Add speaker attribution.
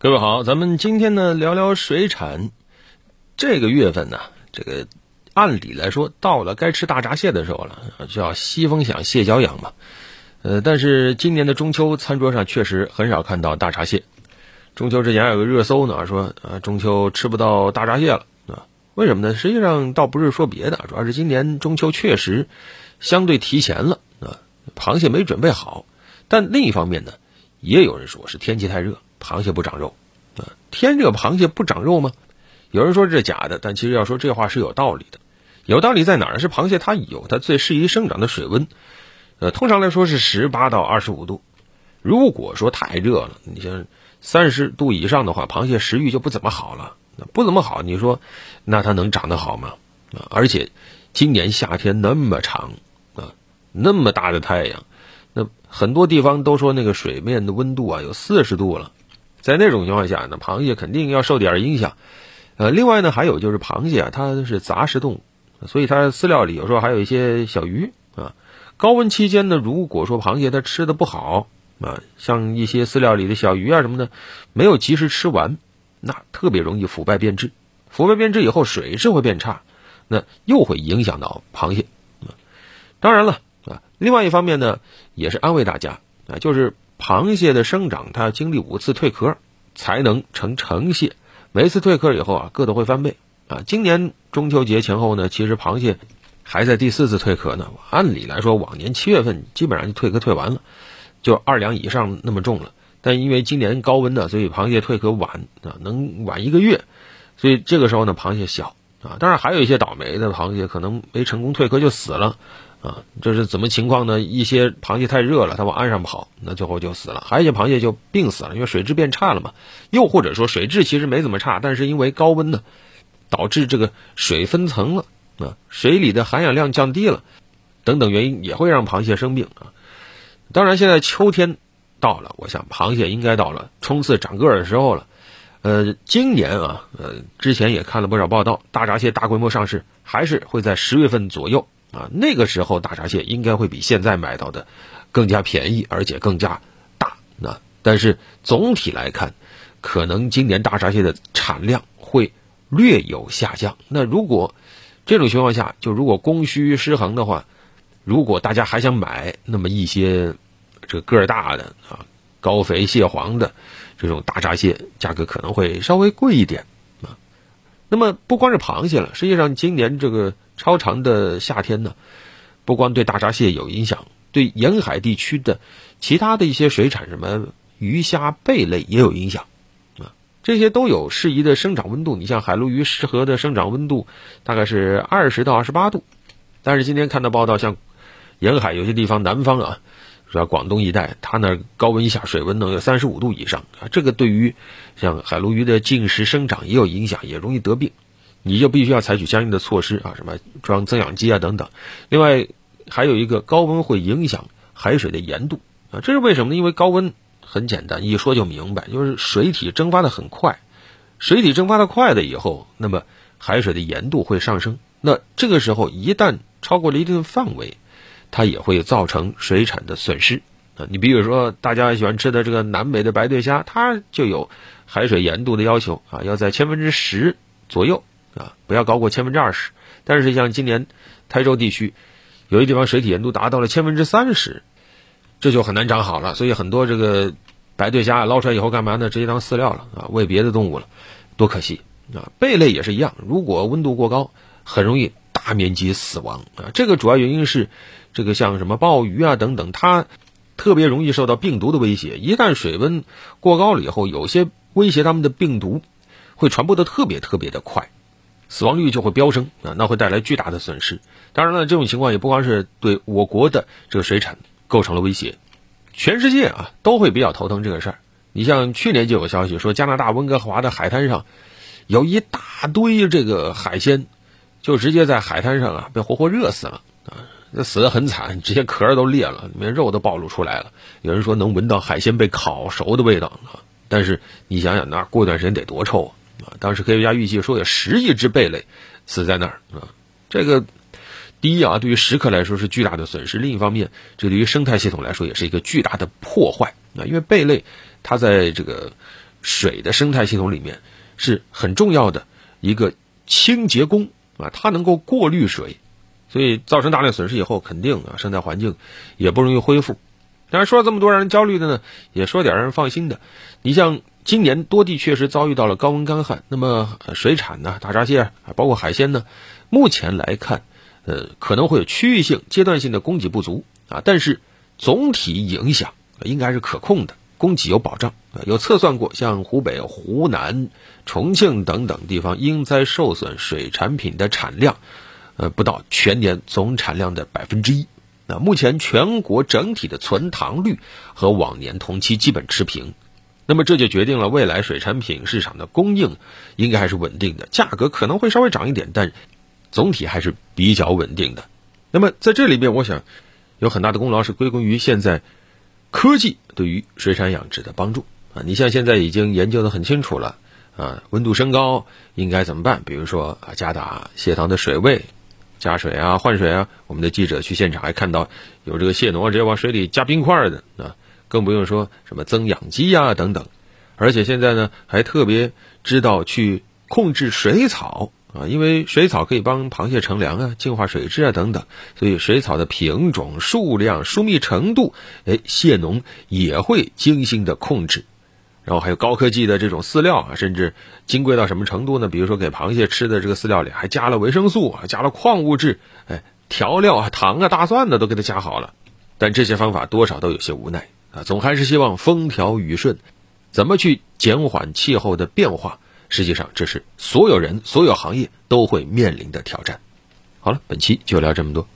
Speaker 1: 各位好，咱们今天呢聊聊水产。这个月份呢，这个按理来说到了该吃大闸蟹的时候了，叫西风响，蟹脚痒嘛。呃，但是今年的中秋餐桌上确实很少看到大闸蟹。中秋之前还有个热搜呢，说啊中秋吃不到大闸蟹了啊？为什么呢？实际上倒不是说别的，主要是今年中秋确实相对提前了啊，螃蟹没准备好。但另一方面呢，也有人说是天气太热。螃蟹不长肉，啊，天热螃蟹不长肉吗？有人说这是假的，但其实要说这话是有道理的。有道理在哪儿？是螃蟹它有它最适宜生长的水温，呃，通常来说是十八到二十五度。如果说太热了，你像三十度以上的话，螃蟹食欲就不怎么好了。不怎么好，你说那它能长得好吗？啊，而且今年夏天那么长啊，那么大的太阳，那很多地方都说那个水面的温度啊有四十度了。在那种情况下呢，螃蟹肯定要受点影响。呃，另外呢，还有就是螃蟹啊，它是杂食动物，所以它饲料里有时候还有一些小鱼啊。高温期间呢，如果说螃蟹它吃的不好啊，像一些饲料里的小鱼啊什么的，没有及时吃完，那特别容易腐败变质。腐败变质以后，水质会变差，那又会影响到螃蟹。当然了啊，另外一方面呢，也是安慰大家啊，就是。螃蟹的生长，它要经历五次蜕壳，才能成成蟹。每一次蜕壳以后啊，个头会翻倍啊。今年中秋节前后呢，其实螃蟹还在第四次蜕壳呢。按理来说，往年七月份基本上就蜕壳蜕完了，就二两以上那么重了。但因为今年高温呢，所以螃蟹蜕壳晚啊，能晚一个月。所以这个时候呢，螃蟹小啊。当然还有一些倒霉的螃蟹，可能没成功蜕壳就死了。啊，这是怎么情况呢？一些螃蟹太热了，它往岸上跑，那最后就死了；还有一些螃蟹就病死了，因为水质变差了嘛。又或者说水质其实没怎么差，但是因为高温呢，导致这个水分层了啊，水里的含氧量降低了，等等原因也会让螃蟹生病啊。当然，现在秋天到了，我想螃蟹应该到了冲刺长个儿的时候了。呃，今年啊，呃，之前也看了不少报道，大闸蟹大规模上市还是会在十月份左右。啊，那个时候大闸蟹应该会比现在买到的更加便宜，而且更加大。那但是总体来看，可能今年大闸蟹的产量会略有下降。那如果这种情况下，就如果供需失衡的话，如果大家还想买，那么一些这个个儿大的啊、高肥蟹黄的这种大闸蟹，价格可能会稍微贵一点啊。那么不光是螃蟹了，实际上今年这个。超长的夏天呢，不光对大闸蟹有影响，对沿海地区的其他的一些水产，什么鱼虾贝类也有影响啊。这些都有适宜的生长温度。你像海鲈鱼适合的生长温度大概是二十到二十八度，但是今天看到报道，像沿海有些地方南方啊，主要广东一带，它那高温一下水温能有三十五度以上啊。这个对于像海鲈鱼的进食生长也有影响，也容易得病。你就必须要采取相应的措施啊，什么装增氧机啊等等。另外，还有一个高温会影响海水的盐度啊，这是为什么呢？因为高温很简单，一说就明白，就是水体蒸发的很快，水体蒸发的快了以后，那么海水的盐度会上升。那这个时候一旦超过了一定的范围，它也会造成水产的损失啊。你比如说大家喜欢吃的这个南美的白对虾，它就有海水盐度的要求啊，要在千分之十左右。啊，不要高过千分之二十。但是像今年台州地区，有些地方水体盐度达到了千分之三十，这就很难长好了。所以很多这个白对虾捞出来以后干嘛呢？直接当饲料了啊，喂别的动物了，多可惜啊！贝类也是一样，如果温度过高，很容易大面积死亡啊。这个主要原因是，这个像什么鲍鱼啊等等，它特别容易受到病毒的威胁。一旦水温过高了以后，有些威胁它们的病毒会传播的特别特别的快。死亡率就会飙升啊，那会带来巨大的损失。当然了，这种情况也不光是对我国的这个水产构成了威胁，全世界啊都会比较头疼这个事儿。你像去年就有消息说，加拿大温哥华的海滩上有一大堆这个海鲜，就直接在海滩上啊被活活热死了啊，死得很惨，直接壳都裂了，里面肉都暴露出来了。有人说能闻到海鲜被烤熟的味道啊，但是你想想，那过段时间得多臭啊！啊，当时科学家预计说有十亿只贝类死在那儿啊，这个第一啊，对于食客来说是巨大的损失；另一方面，这对于生态系统来说也是一个巨大的破坏啊。因为贝类它在这个水的生态系统里面是很重要的一个清洁工啊，它能够过滤水，所以造成大量损失以后，肯定啊生态环境也不容易恢复。当然说了这么多让人焦虑的呢，也说点让人放心的。你像今年多地确实遭遇到了高温干旱，那么水产呢，大闸蟹啊包括海鲜呢，目前来看，呃，可能会有区域性、阶段性的供给不足啊，但是总体影响应该是可控的。供给有保障，有测算过，像湖北、湖南、重庆等等地方因灾受损水产品的产量，呃，不到全年总产量的百分之一。那目前全国整体的存塘率和往年同期基本持平，那么这就决定了未来水产品市场的供应应该还是稳定的，价格可能会稍微涨一点，但总体还是比较稳定的。那么在这里边，我想有很大的功劳是归功于现在。科技对于水产养殖的帮助啊，你像现在已经研究的很清楚了啊，温度升高应该怎么办？比如说啊，加大蟹塘的水位，加水啊，换水啊。我们的记者去现场还看到有这个蟹农直接往水里加冰块的啊，更不用说什么增氧机啊等等。而且现在呢，还特别知道去控制水草。啊，因为水草可以帮螃蟹乘凉啊，净化水质啊等等，所以水草的品种、数量、疏密程度，哎，蟹农也会精心的控制。然后还有高科技的这种饲料啊，甚至金贵到什么程度呢？比如说给螃蟹吃的这个饲料里还加了维生素啊，加了矿物质，哎，调料啊、糖啊、大蒜呢都给它加好了。但这些方法多少都有些无奈啊，总还是希望风调雨顺。怎么去减缓气候的变化？实际上，这是所有人、所有行业都会面临的挑战。好了，本期就聊这么多。